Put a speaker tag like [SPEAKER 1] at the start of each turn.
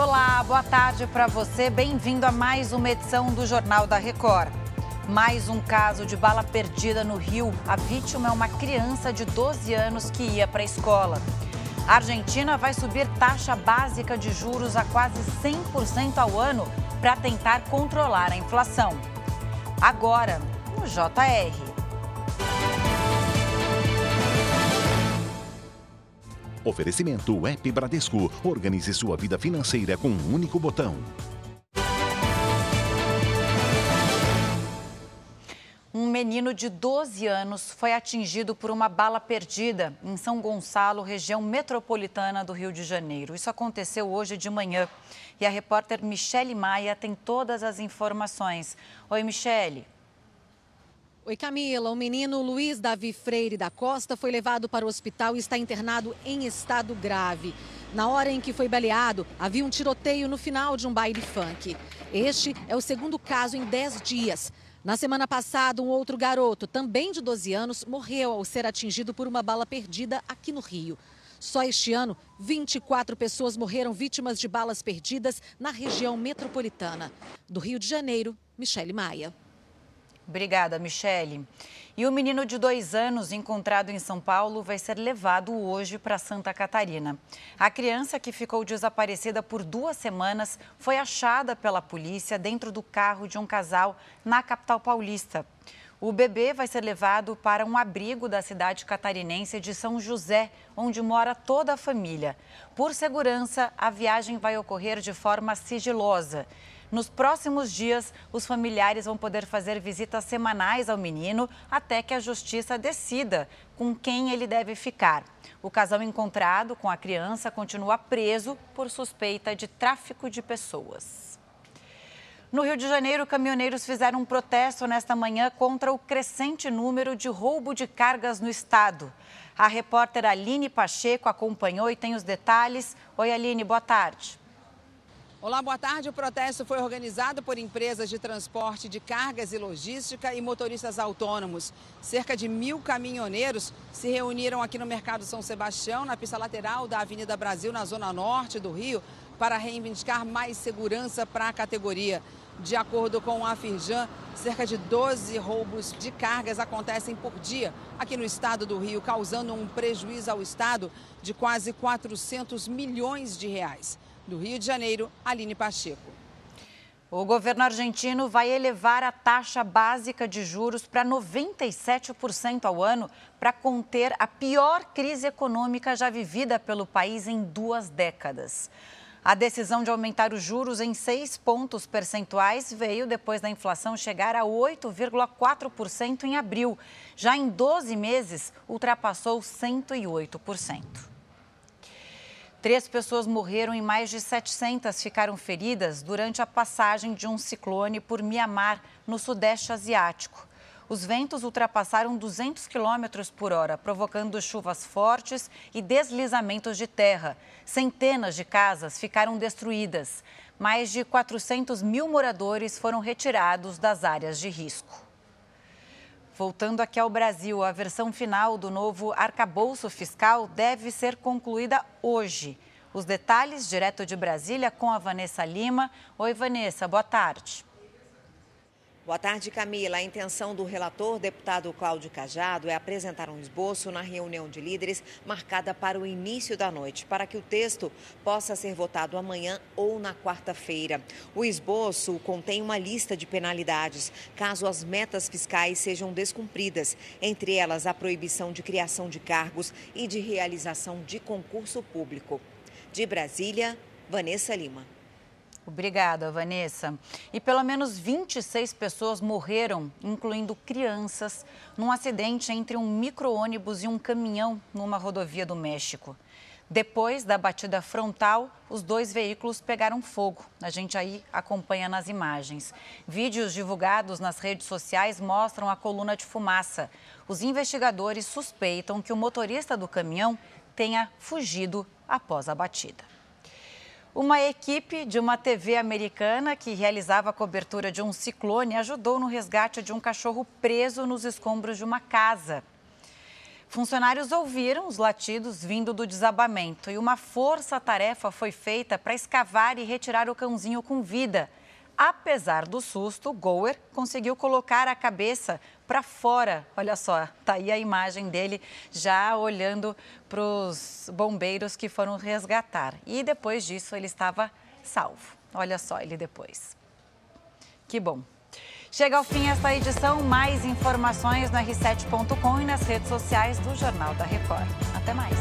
[SPEAKER 1] Olá, boa tarde para você. Bem-vindo a mais uma edição do Jornal da Record. Mais um caso de bala perdida no Rio. A vítima é uma criança de 12 anos que ia para a escola. A Argentina vai subir taxa básica de juros a quase 100% ao ano para tentar controlar a inflação. Agora, no JR.
[SPEAKER 2] Oferecimento App Bradesco. Organize sua vida financeira com um único botão.
[SPEAKER 1] Um menino de 12 anos foi atingido por uma bala perdida em São Gonçalo, região metropolitana do Rio de Janeiro. Isso aconteceu hoje de manhã. E a repórter Michele Maia tem todas as informações. Oi, Michele.
[SPEAKER 3] Oi, Camila. O menino Luiz Davi Freire da Costa foi levado para o hospital e está internado em estado grave. Na hora em que foi baleado, havia um tiroteio no final de um baile funk. Este é o segundo caso em 10 dias. Na semana passada, um outro garoto, também de 12 anos, morreu ao ser atingido por uma bala perdida aqui no Rio. Só este ano, 24 pessoas morreram vítimas de balas perdidas na região metropolitana. Do Rio de Janeiro, Michele Maia.
[SPEAKER 1] Obrigada, Michele. E o menino de dois anos, encontrado em São Paulo, vai ser levado hoje para Santa Catarina. A criança, que ficou desaparecida por duas semanas, foi achada pela polícia dentro do carro de um casal na capital paulista. O bebê vai ser levado para um abrigo da cidade catarinense de São José, onde mora toda a família. Por segurança, a viagem vai ocorrer de forma sigilosa. Nos próximos dias, os familiares vão poder fazer visitas semanais ao menino até que a justiça decida com quem ele deve ficar. O casal encontrado com a criança continua preso por suspeita de tráfico de pessoas. No Rio de Janeiro, caminhoneiros fizeram um protesto nesta manhã contra o crescente número de roubo de cargas no estado. A repórter Aline Pacheco acompanhou e tem os detalhes. Oi, Aline, boa tarde.
[SPEAKER 4] Olá, boa tarde. O protesto foi organizado por empresas de transporte de cargas e logística e motoristas autônomos. Cerca de mil caminhoneiros se reuniram aqui no Mercado São Sebastião, na pista lateral da Avenida Brasil, na zona norte do Rio, para reivindicar mais segurança para a categoria. De acordo com a Firjan, cerca de 12 roubos de cargas acontecem por dia aqui no estado do Rio, causando um prejuízo ao estado de quase 400 milhões de reais. Do Rio de Janeiro, Aline Pacheco.
[SPEAKER 1] O governo argentino vai elevar a taxa básica de juros para 97% ao ano para conter a pior crise econômica já vivida pelo país em duas décadas. A decisão de aumentar os juros em seis pontos percentuais veio depois da inflação chegar a 8,4% em abril. Já em 12 meses, ultrapassou 108%. Três pessoas morreram e mais de 700 ficaram feridas durante a passagem de um ciclone por Mianmar, no Sudeste Asiático. Os ventos ultrapassaram 200 km por hora, provocando chuvas fortes e deslizamentos de terra. Centenas de casas ficaram destruídas. Mais de 400 mil moradores foram retirados das áreas de risco. Voltando aqui ao Brasil, a versão final do novo arcabouço fiscal deve ser concluída hoje. Os detalhes direto de Brasília com a Vanessa Lima. Oi, Vanessa, boa tarde.
[SPEAKER 5] Boa tarde, Camila. A intenção do relator, deputado Cláudio Cajado, é apresentar um esboço na reunião de líderes marcada para o início da noite, para que o texto possa ser votado amanhã ou na quarta-feira. O esboço contém uma lista de penalidades caso as metas fiscais sejam descumpridas, entre elas a proibição de criação de cargos e de realização de concurso público. De Brasília, Vanessa Lima.
[SPEAKER 1] Obrigada, Vanessa. E pelo menos 26 pessoas morreram, incluindo crianças, num acidente entre um micro-ônibus e um caminhão numa rodovia do México. Depois da batida frontal, os dois veículos pegaram fogo. A gente aí acompanha nas imagens. Vídeos divulgados nas redes sociais mostram a coluna de fumaça. Os investigadores suspeitam que o motorista do caminhão tenha fugido após a batida. Uma equipe de uma TV americana que realizava a cobertura de um ciclone ajudou no resgate de um cachorro preso nos escombros de uma casa. Funcionários ouviram os latidos vindo do desabamento e uma força-tarefa foi feita para escavar e retirar o cãozinho com vida. Apesar do susto, Goer conseguiu colocar a cabeça para fora. Olha só, tá aí a imagem dele já olhando para os bombeiros que foram resgatar. E depois disso ele estava salvo. Olha só ele depois. Que bom. Chega ao fim esta edição. Mais informações no r7.com e nas redes sociais do Jornal da Record. Até mais.